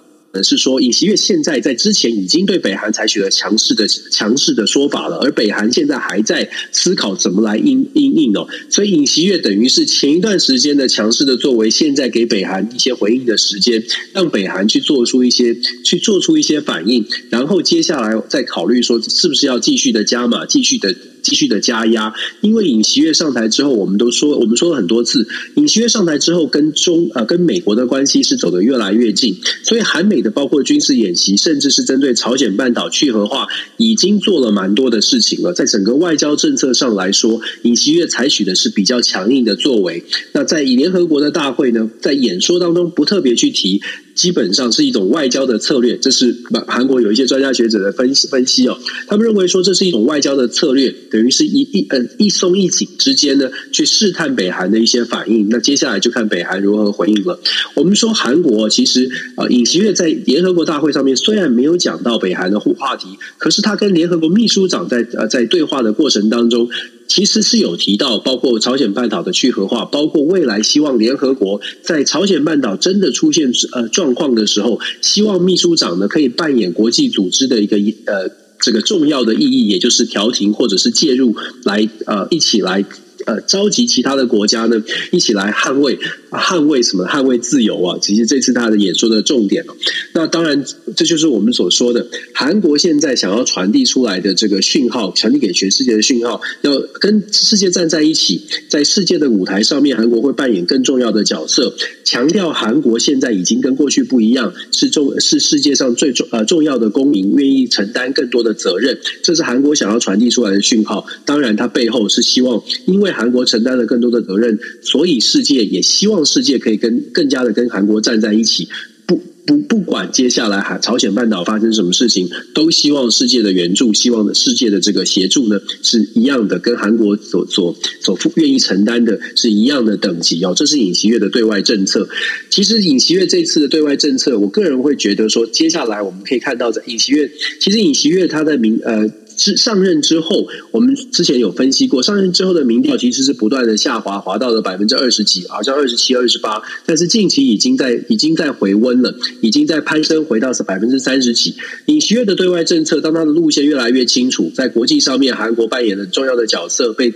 是说，尹锡悦现在在之前已经对北韩采取了强势的强势的说法了，而北韩现在还在思考怎么来应应应哦，所以尹锡悦等于是前一段时间的强势的作为，现在给北韩一些回应的时间，让北韩去做出一些去做出一些反应，然后接下来再考虑说是不是要继续的加码，继续的。继续的加压，因为尹锡悦上台之后，我们都说，我们说了很多次，尹锡悦上台之后，跟中呃跟美国的关系是走得越来越近，所以韩美的包括军事演习，甚至是针对朝鲜半岛去核化，已经做了蛮多的事情了。在整个外交政策上来说，尹锡悦采取的是比较强硬的作为。那在以联合国的大会呢，在演说当中不特别去提。基本上是一种外交的策略，这是韩国有一些专家学者的分析分析哦。他们认为说，这是一种外交的策略，等于是一一呃一松一紧之间呢，去试探北韩的一些反应。那接下来就看北韩如何回应了。我们说韩国其实啊，尹锡悦在联合国大会上面虽然没有讲到北韩的互话题，可是他跟联合国秘书长在呃在对话的过程当中。其实是有提到，包括朝鲜半岛的去核化，包括未来希望联合国在朝鲜半岛真的出现呃状况的时候，希望秘书长呢可以扮演国际组织的一个呃这个重要的意义，也就是调停或者是介入来呃一起来。呃，召集其他的国家呢，一起来捍卫、捍卫什么？捍卫自由啊！其实这次他的演说的重点哦。那当然，这就是我们所说的，韩国现在想要传递出来的这个讯号，传递给全世界的讯号，要跟世界站在一起，在世界的舞台上面，韩国会扮演更重要的角色。强调韩国现在已经跟过去不一样，是重是世界上最重呃重要的公民，愿意承担更多的责任。这是韩国想要传递出来的讯号。当然，它背后是希望，因为韩国承担了更多的责任，所以世界也希望世界可以跟更加的跟韩国站在一起。不不，不管接下来韩朝鲜半岛发生什么事情，都希望世界的援助，希望世界的这个协助呢，是一样的，跟韩国所所所愿意承担的是一样的等级哦。这是尹锡悦的对外政策。其实尹锡悦这次的对外政策，我个人会觉得说，接下来我们可以看到，在尹锡悦，其实尹锡悦他的名呃。是上任之后，我们之前有分析过，上任之后的民调其实是不断的下滑，滑到了百分之二十几，好像二十七、二十八，但是近期已经在已经在回温了，已经在攀升，回到百分之三十几。尹锡悦的对外政策，当他的路线越来越清楚，在国际上面，韩国扮演了重要的角色，被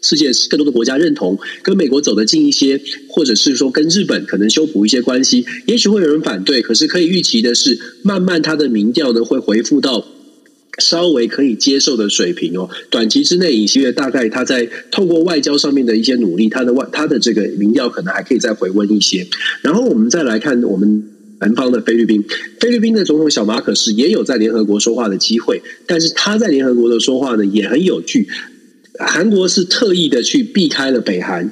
世界更多的国家认同，跟美国走得近一些，或者是说跟日本可能修补一些关系，也许会有人反对，可是可以预期的是，慢慢他的民调呢会回复到。稍微可以接受的水平哦，短期之内，尹锡悦大概他在透过外交上面的一些努力，他的外他的这个民调可能还可以再回温一些。然后我们再来看我们南方的菲律宾，菲律宾的总统小马可是也有在联合国说话的机会，但是他在联合国的说话呢也很有趣。韩国是特意的去避开了北韩，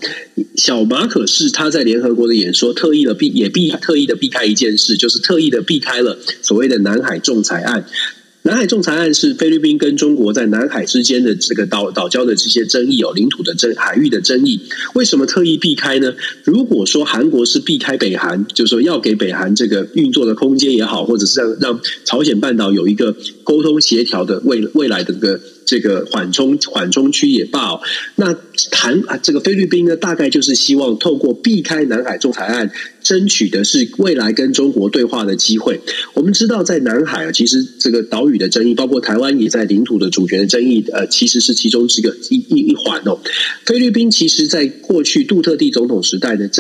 小马可是他在联合国的演说特意的避也避特意的避开一件事，就是特意的避开了所谓的南海仲裁案。南海仲裁案是菲律宾跟中国在南海之间的这个岛岛礁的这些争议哦，领土的争海域的争议，为什么特意避开呢？如果说韩国是避开北韩，就是说要给北韩这个运作的空间也好，或者是让让朝鲜半岛有一个沟通协调的未未来的这个。这个缓冲缓冲区也罢哦，那谈啊，这个菲律宾呢，大概就是希望透过避开南海仲裁案，争取的是未来跟中国对话的机会。我们知道，在南海啊，其实这个岛屿的争议，包括台湾也在领土的主权的争议，呃，其实是其中这个一一一环哦。菲律宾其实在过去杜特地总统时代的。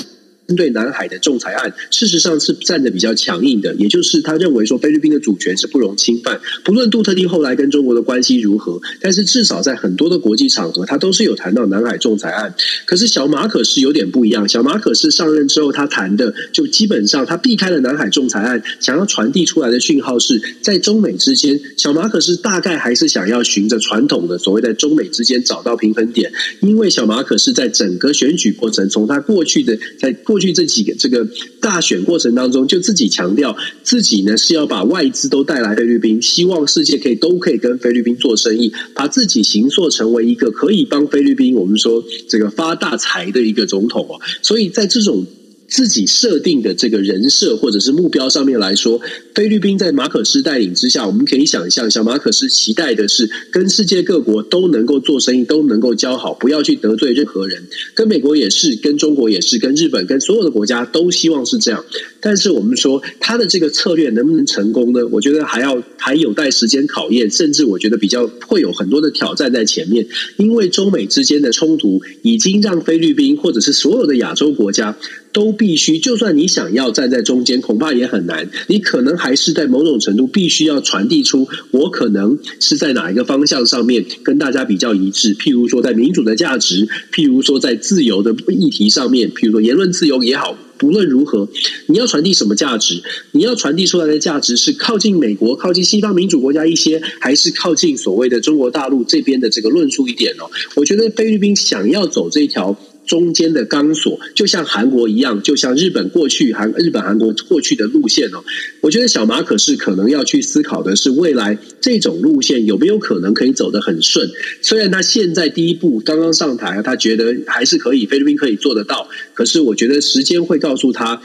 针对南海的仲裁案，事实上是站得比较强硬的，也就是他认为说菲律宾的主权是不容侵犯。不论杜特地后来跟中国的关系如何，但是至少在很多的国际场合，他都是有谈到南海仲裁案。可是小马可是有点不一样，小马可是上任之后，他谈的就基本上他避开了南海仲裁案，想要传递出来的讯号是在中美之间，小马可是大概还是想要循着传统的所谓在中美之间找到平衡点，因为小马可是在整个选举过程，从他过去的在过。过去这几个这个大选过程当中，就自己强调自己呢是要把外资都带来菲律宾，希望世界可以都可以跟菲律宾做生意，把自己形塑成为一个可以帮菲律宾我们说这个发大财的一个总统啊。所以在这种。自己设定的这个人设或者是目标上面来说，菲律宾在马可斯带领之下，我们可以想象，小马可斯期待的是跟世界各国都能够做生意，都能够交好，不要去得罪任何人。跟美国也是，跟中国也是，跟日本，跟所有的国家都希望是这样。但是我们说他的这个策略能不能成功呢？我觉得还要还有待时间考验，甚至我觉得比较会有很多的挑战在前面，因为中美之间的冲突已经让菲律宾或者是所有的亚洲国家。都必须，就算你想要站在中间，恐怕也很难。你可能还是在某种程度必须要传递出，我可能是在哪一个方向上面跟大家比较一致。譬如说，在民主的价值，譬如说在自由的议题上面，譬如说言论自由也好，不论如何，你要传递什么价值？你要传递出来的价值是靠近美国、靠近西方民主国家一些，还是靠近所谓的中国大陆这边的这个论述一点哦？我觉得菲律宾想要走这条。中间的钢索，就像韩国一样，就像日本过去韩日本韩国过去的路线哦。我觉得小马可是可能要去思考的是，未来这种路线有没有可能可以走得很顺。虽然他现在第一步刚刚上台，他觉得还是可以，菲律宾可以做得到。可是我觉得时间会告诉他。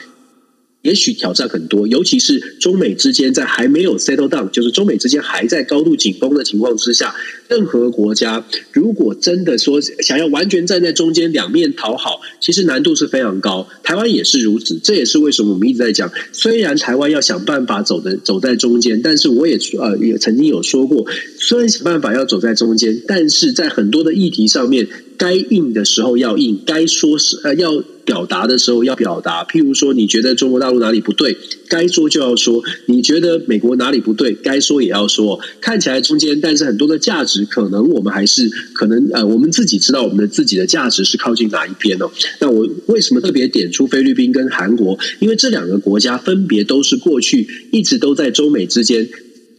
也许挑战很多，尤其是中美之间在还没有 settle down，就是中美之间还在高度紧绷的情况之下，任何国家如果真的说想要完全站在中间两面讨好，其实难度是非常高。台湾也是如此，这也是为什么我们一直在讲，虽然台湾要想办法走的走在中间，但是我也呃也曾经有说过，虽然想办法要走在中间，但是在很多的议题上面。该硬的时候要硬，该说是呃要表达的时候要表达。譬如说，你觉得中国大陆哪里不对，该说就要说；你觉得美国哪里不对，该说也要说。看起来中间，但是很多的价值，可能我们还是可能呃，我们自己知道我们的自己的价值是靠近哪一边哦。那我为什么特别点出菲律宾跟韩国？因为这两个国家分别都是过去一直都在中美之间。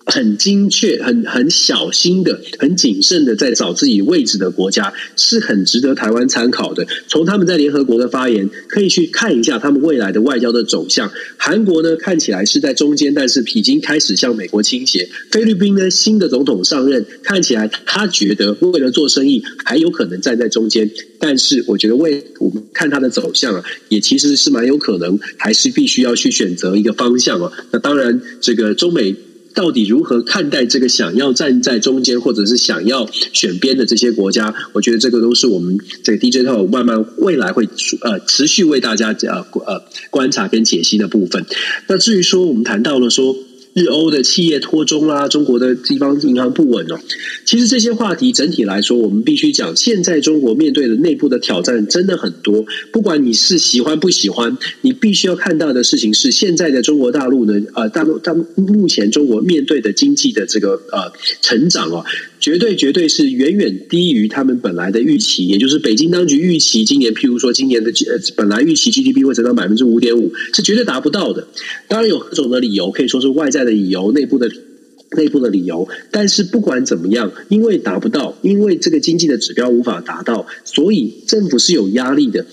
很精确、很很小心的、很谨慎的在找自己位置的国家，是很值得台湾参考的。从他们在联合国的发言，可以去看一下他们未来的外交的走向。韩国呢，看起来是在中间，但是已经开始向美国倾斜。菲律宾呢，新的总统上任，看起来他觉得为了做生意，还有可能站在中间。但是，我觉得为我们看他的走向啊，也其实是蛮有可能，还是必须要去选择一个方向啊。那当然，这个中美。到底如何看待这个想要站在中间，或者是想要选边的这些国家？我觉得这个都是我们这个 DJ 套慢慢未来会呃持续为大家呃呃观察跟解析的部分。那至于说我们谈到了说。日欧的企业脱中啦，中国的地方银行不稳哦。其实这些话题整体来说，我们必须讲，现在中国面对的内部的挑战真的很多。不管你是喜欢不喜欢，你必须要看到的事情是，现在的中国大陆呢，呃，大陆，大目前中国面对的经济的这个呃成长哦。绝对绝对是远远低于他们本来的预期，也就是北京当局预期今年，譬如说今年的呃本来预期 GDP 会增长百分之五点五，是绝对达不到的。当然有各种的理由，可以说是外在的理由、内部的内部的理由。但是不管怎么样，因为达不到，因为这个经济的指标无法达到，所以政府是有压力的。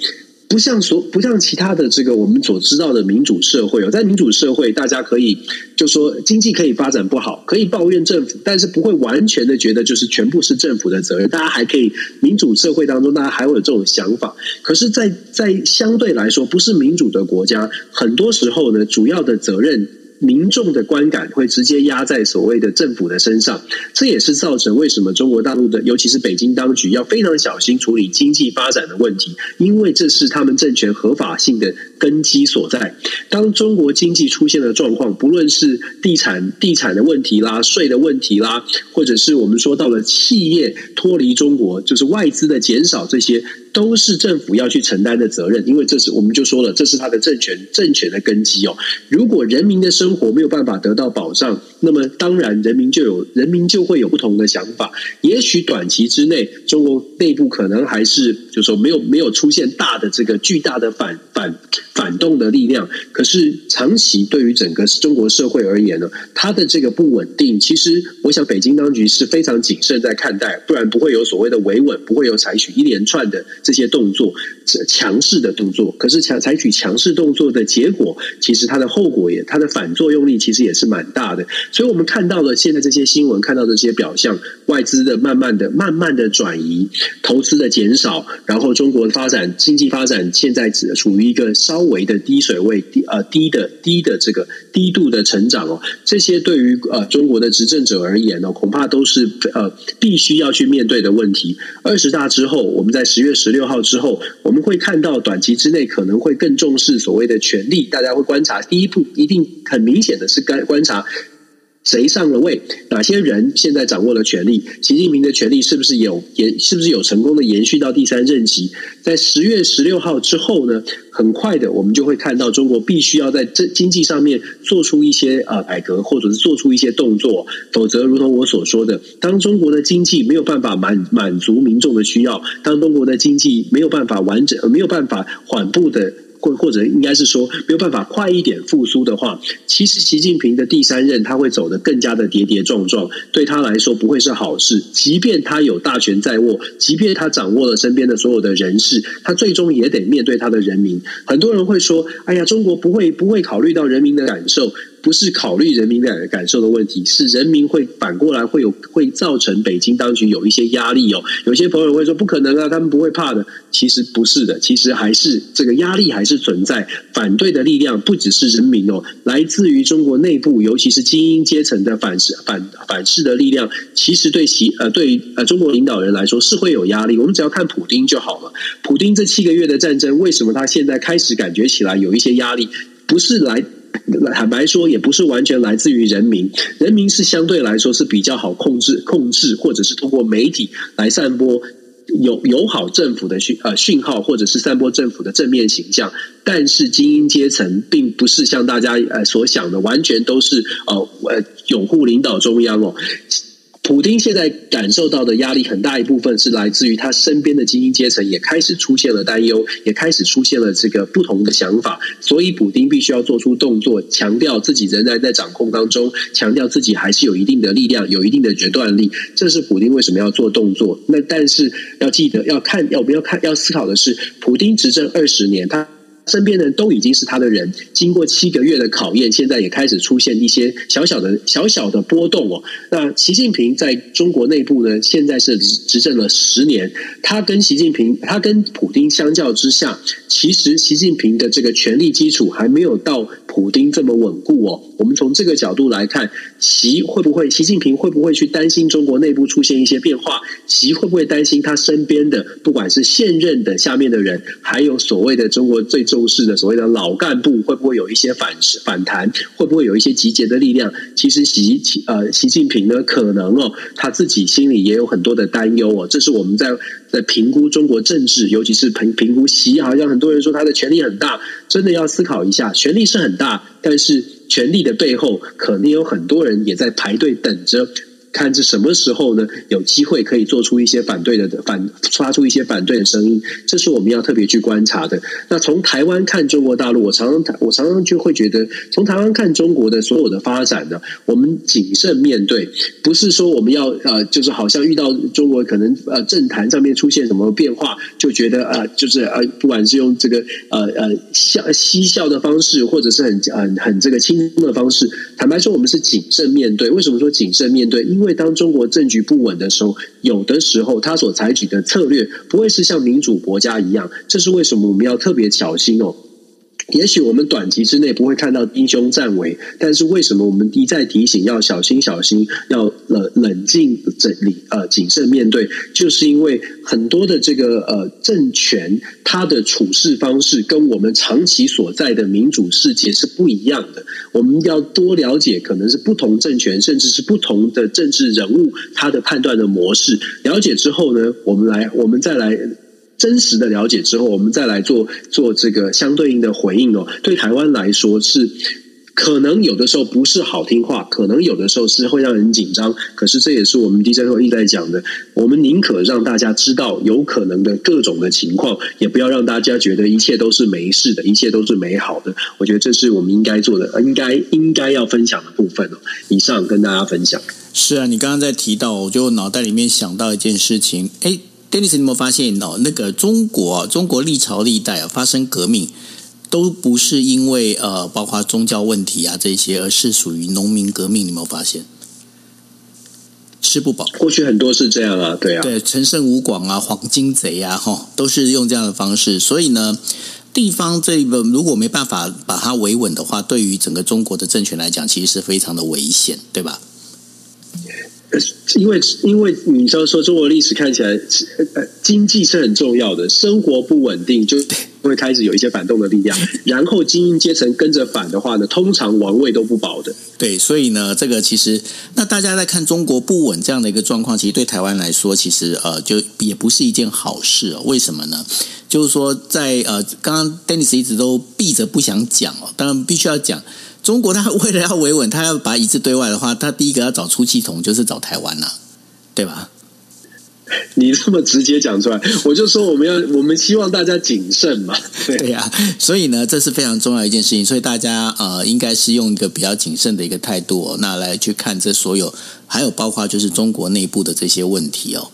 不像所不像其他的这个我们所知道的民主社会有，在民主社会，大家可以就说经济可以发展不好，可以抱怨政府，但是不会完全的觉得就是全部是政府的责任。大家还可以民主社会当中，大家还会有这种想法。可是，在在相对来说不是民主的国家，很多时候呢，主要的责任。民众的观感会直接压在所谓的政府的身上，这也是造成为什么中国大陆的，尤其是北京当局要非常小心处理经济发展的问题，因为这是他们政权合法性的根基所在。当中国经济出现了状况，不论是地产地产的问题啦、税的问题啦，或者是我们说到了企业脱离中国，就是外资的减少这些。都是政府要去承担的责任，因为这是我们就说了，这是他的政权政权的根基哦。如果人民的生活没有办法得到保障，那么当然人民就有人民就会有不同的想法。也许短期之内，中国内部可能还是就说没有没有出现大的这个巨大的反反反动的力量。可是长期对于整个中国社会而言呢，它的这个不稳定，其实我想北京当局是非常谨慎在看待，不然不会有所谓的维稳，不会有采取一连串的。这些动作，强势的动作，可是强采取强势动作的结果，其实它的后果也，它的反作用力其实也是蛮大的。所以我们看到了现在这些新闻，看到的这些表象，外资的慢慢的、慢慢的转移，投资的减少，然后中国的发展经济发展现在只处于一个稍微的低水位，低呃低的低的这个低度的成长哦。这些对于呃中国的执政者而言呢，恐怕都是呃必须要去面对的问题。二十大之后，我们在十月十。六号之后，我们会看到短期之内可能会更重视所谓的权力。大家会观察，第一步一定很明显的是该观察谁上了位，哪些人现在掌握了权力。习近平的权力是不是有延？是不是有成功的延续到第三任期？在十月十六号之后呢？很快的，我们就会看到中国必须要在这经济上面做出一些啊改革，或者是做出一些动作，否则，如同我所说的，当中国的经济没有办法满满足民众的需要，当中国的经济没有办法完整，没有办法缓步的。或或者应该是说没有办法快一点复苏的话，其实习近平的第三任他会走得更加的跌跌撞撞，对他来说不会是好事。即便他有大权在握，即便他掌握了身边的所有的人事，他最终也得面对他的人民。很多人会说：“哎呀，中国不会不会考虑到人民的感受。”不是考虑人民的感受的问题，是人民会反过来会有会造成北京当局有一些压力哦。有些朋友会说不可能啊，他们不会怕的。其实不是的，其实还是这个压力还是存在。反对的力量不只是人民哦，来自于中国内部，尤其是精英阶层的反噬反反噬的力量，其实对其呃对呃中国领导人来说是会有压力。我们只要看普丁就好了。普丁这七个月的战争，为什么他现在开始感觉起来有一些压力？不是来。坦白说，也不是完全来自于人民，人民是相对来说是比较好控制、控制，或者是通过媒体来散播友友好政府的讯呃讯号，或者是散播政府的正面形象，但是精英阶层并不是像大家呃所想的，完全都是呃呃拥护领导中央哦。普丁现在感受到的压力很大一部分是来自于他身边的精英阶层也开始出现了担忧，也开始出现了这个不同的想法，所以普丁必须要做出动作，强调自己仍然在掌控当中，强调自己还是有一定的力量，有一定的决断力。这是普丁为什么要做动作。那但是要记得要看，要不要看，要思考的是，普丁执政二十年，他。身边的人都已经是他的人，经过七个月的考验，现在也开始出现一些小小的小小的波动哦。那习近平在中国内部呢，现在是执政了十年，他跟习近平，他跟普丁相较之下，其实习近平的这个权力基础还没有到普丁这么稳固哦。我们从这个角度来看，习会不会，习近平会不会去担心中国内部出现一些变化？习会不会担心他身边的，不管是现任的下面的人，还有所谓的中国最重视的所谓的老干部会不会有一些反反弹？会不会有一些集结的力量？其实习呃习近平呢，可能哦他自己心里也有很多的担忧哦。这是我们在在评估中国政治，尤其是评评估习，好像很多人说他的权力很大，真的要思考一下，权力是很大，但是权力的背后，可能有很多人也在排队等着。看这什么时候呢？有机会可以做出一些反对的反，发出一些反对的声音，这是我们要特别去观察的。那从台湾看中国大陆，我常常我常常就会觉得，从台湾看中国的所有的发展呢，我们谨慎面对，不是说我们要呃，就是好像遇到中国可能呃政坛上面出现什么变化，就觉得呃，就是呃，不管是用这个呃呃笑嬉笑的方式，或者是很很很这个轻松的方式，坦白说，我们是谨慎面对。为什么说谨慎面对？因为因为当中国政局不稳的时候，有的时候他所采取的策略不会是像民主国家一样，这是为什么我们要特别小心哦。也许我们短期之内不会看到英雄战危，但是为什么我们一再提醒要小心小心，要冷冷静整理呃谨慎面对？就是因为很多的这个呃政权，它的处事方式跟我们长期所在的民主世界是不一样的。我们要多了解，可能是不同政权，甚至是不同的政治人物，他的判断的模式。了解之后呢，我们来，我们再来。真实的了解之后，我们再来做做这个相对应的回应哦。对台湾来说，是可能有的时候不是好听话，可能有的时候是会让人紧张。可是这也是我们 DJ 会一直在讲的，我们宁可让大家知道有可能的各种的情况，也不要让大家觉得一切都是没事的，一切都是美好的。我觉得这是我们应该做的，应该应该要分享的部分哦。以上跟大家分享。是啊，你刚刚在提到，我就脑袋里面想到一件事情，哎。Dennis，你有没有发现哦？那个中国啊，中国历朝历代啊，发生革命都不是因为呃，包括宗教问题啊这些，而是属于农民革命。你有没有发现？吃不饱。过去很多是这样啊，对啊，对，陈胜吴广啊，黄金贼啊，哈，都是用这样的方式。所以呢，地方这个如果没办法把它维稳的话，对于整个中国的政权来讲，其实是非常的危险，对吧？因为因为你知道说中国历史看起来，呃，经济是很重要的，生活不稳定就会开始有一些反动的力量，[laughs] 然后精英阶层跟着反的话呢，通常王位都不保的。对，所以呢，这个其实那大家在看中国不稳这样的一个状况，其实对台湾来说，其实呃，就也不是一件好事哦。为什么呢？就是说在，在呃，刚刚 Dennis 一直都避着不想讲哦，当然必须要讲。中国他为了要维稳，他要把一致对外的话，他第一个要找出气筒，就是找台湾呐，对吧？[laughs] 你这么直接讲出来，我就说我们要，我们希望大家谨慎嘛。对呀、所以呢，这是非常重要一件事情，所以大家呃，应该是用一个比较谨慎的一个态度哦，那来去看这所有，还有包括就是中国内部的这些问题哦。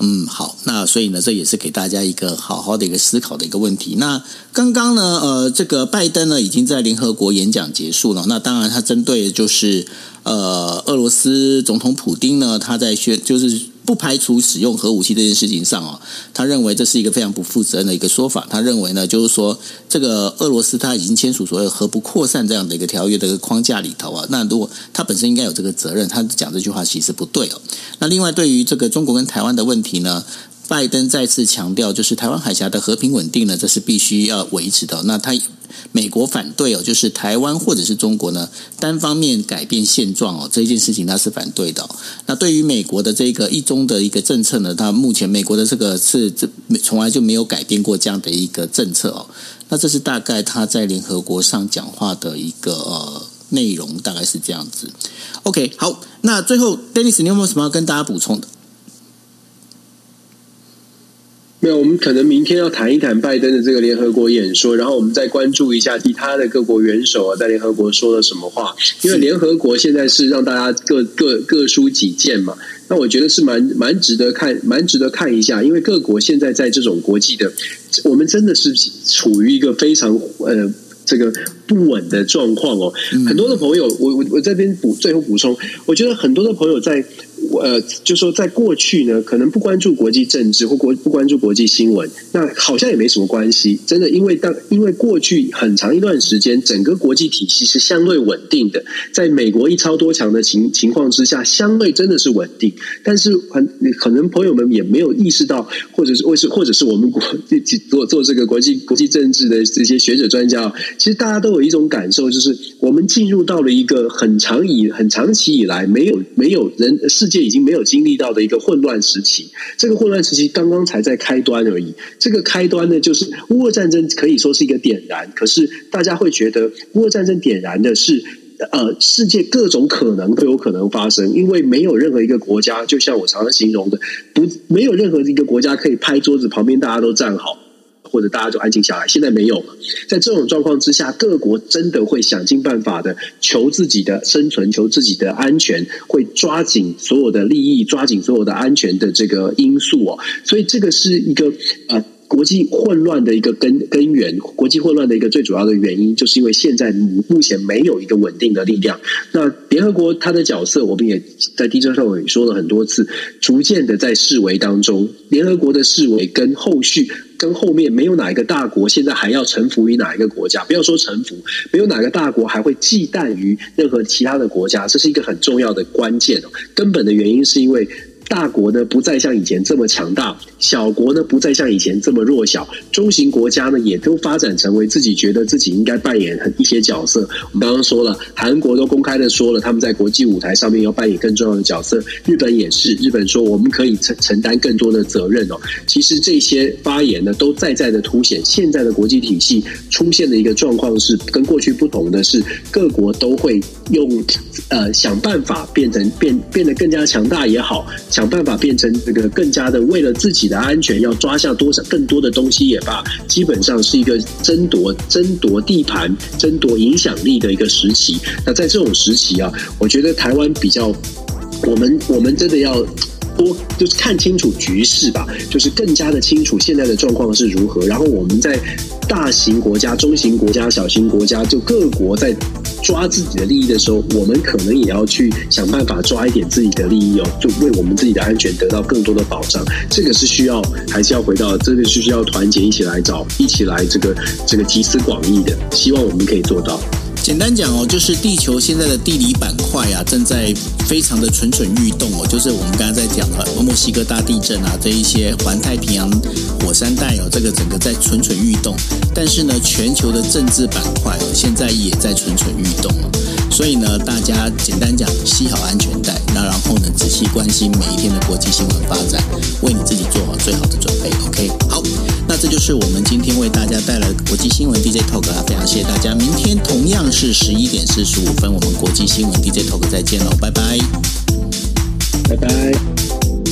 嗯，好，那所以呢，这也是给大家一个好好的一个思考的一个问题。那刚刚呢，呃，这个拜登呢已经在联合国演讲结束了。那当然，他针对就是呃，俄罗斯总统普丁呢，他在宣就是。不排除使用核武器这件事情上哦，他认为这是一个非常不负责任的一个说法。他认为呢，就是说这个俄罗斯他已经签署所谓核不扩散这样的一个条约的一个框架里头啊，那如果他本身应该有这个责任，他讲这句话其实不对哦。那另外对于这个中国跟台湾的问题呢，拜登再次强调，就是台湾海峡的和平稳定呢，这是必须要维持的。那他美国反对哦，就是台湾或者是中国呢单方面改变现状哦，这件事情他是反对的。那对于美国的这个一中的一个政策呢，他目前美国的这个是这从来就没有改变过这样的一个政策哦。那这是大概他在联合国上讲话的一个呃内容，大概是这样子。OK，好，那最后 Dennis，你有没有什么要跟大家补充的？没有，我们可能明天要谈一谈拜登的这个联合国演说，然后我们再关注一下其他的各国元首啊，在联合国说了什么话。因为联合国现在是让大家各各各抒己见嘛，那我觉得是蛮蛮值得看，蛮值得看一下。因为各国现在在这种国际的，我们真的是处于一个非常呃这个不稳的状况哦。很多的朋友，我我我这边补最后补充，我觉得很多的朋友在。呃，就说在过去呢，可能不关注国际政治或国不关注国际新闻，那好像也没什么关系。真的，因为当因为过去很长一段时间，整个国际体系是相对稳定的，在美国一超多强的情情况之下，相对真的是稳定。但是很可能朋友们也没有意识到，或者是为是或者是我们国做做这个国际国际政治的这些学者专家，其实大家都有一种感受，就是我们进入到了一个很长以很长期以来没有没有人世界界。已经没有经历到的一个混乱时期，这个混乱时期刚刚才在开端而已。这个开端呢，就是乌俄战争可以说是一个点燃，可是大家会觉得乌俄战争点燃的是，呃，世界各种可能都有可能发生，因为没有任何一个国家，就像我常常形容的，不，没有任何一个国家可以拍桌子，旁边大家都站好。或者大家就安静下来，现在没有。在这种状况之下，各国真的会想尽办法的求自己的生存，求自己的安全，会抓紧所有的利益，抓紧所有的安全的这个因素哦。所以这个是一个呃。国际混乱的一个根根源，国际混乱的一个最主要的原因，就是因为现在目前没有一个稳定的力量。那联合国它的角色，我们也在 DJ 上也说了很多次，逐渐的在式微当中。联合国的式微跟后续跟后面没有哪一个大国现在还要臣服于哪一个国家？不要说臣服，没有哪个大国还会忌惮于任何其他的国家，这是一个很重要的关键。根本的原因是因为。大国呢不再像以前这么强大，小国呢不再像以前这么弱小，中型国家呢也都发展成为自己觉得自己应该扮演一些角色。我们刚刚说了，韩国都公开的说了，他们在国际舞台上面要扮演更重要的角色。日本也是，日本说我们可以承承担更多的责任哦。其实这些发言呢，都在在的凸显现在的国际体系出现的一个状况是跟过去不同的是，各国都会用呃想办法变成变变得更加强大也好。想办法变成这个更加的，为了自己的安全，要抓下多少更多的东西也罢，基本上是一个争夺、争夺地盘、争夺影响力的一个时期。那在这种时期啊，我觉得台湾比较，我们我们真的要。多就是看清楚局势吧，就是更加的清楚现在的状况是如何。然后我们在大型国家、中型国家、小型国家，就各国在抓自己的利益的时候，我们可能也要去想办法抓一点自己的利益哦，就为我们自己的安全得到更多的保障。这个是需要，还是要回到这个是需要团结一起来找，一起来这个这个集思广益的。希望我们可以做到。简单讲哦，就是地球现在的地理板块啊，正在非常的蠢蠢欲动哦。就是我们刚才在讲的墨西哥大地震啊，这一些环太平洋火山带哦，这个整个在蠢蠢欲动。但是呢，全球的政治板块现在也在蠢蠢欲动哦。所以呢，大家简单讲，系好安全带，那然后呢，仔细关心每一天的国际新闻发展，为你自己做好最好的准备。OK，好。那这就是我们今天为大家带来的国际新闻 DJ talk 啊，非常谢谢大家。明天同样是十一点四十五分，我们国际新闻 DJ talk 再见喽，拜拜，拜拜。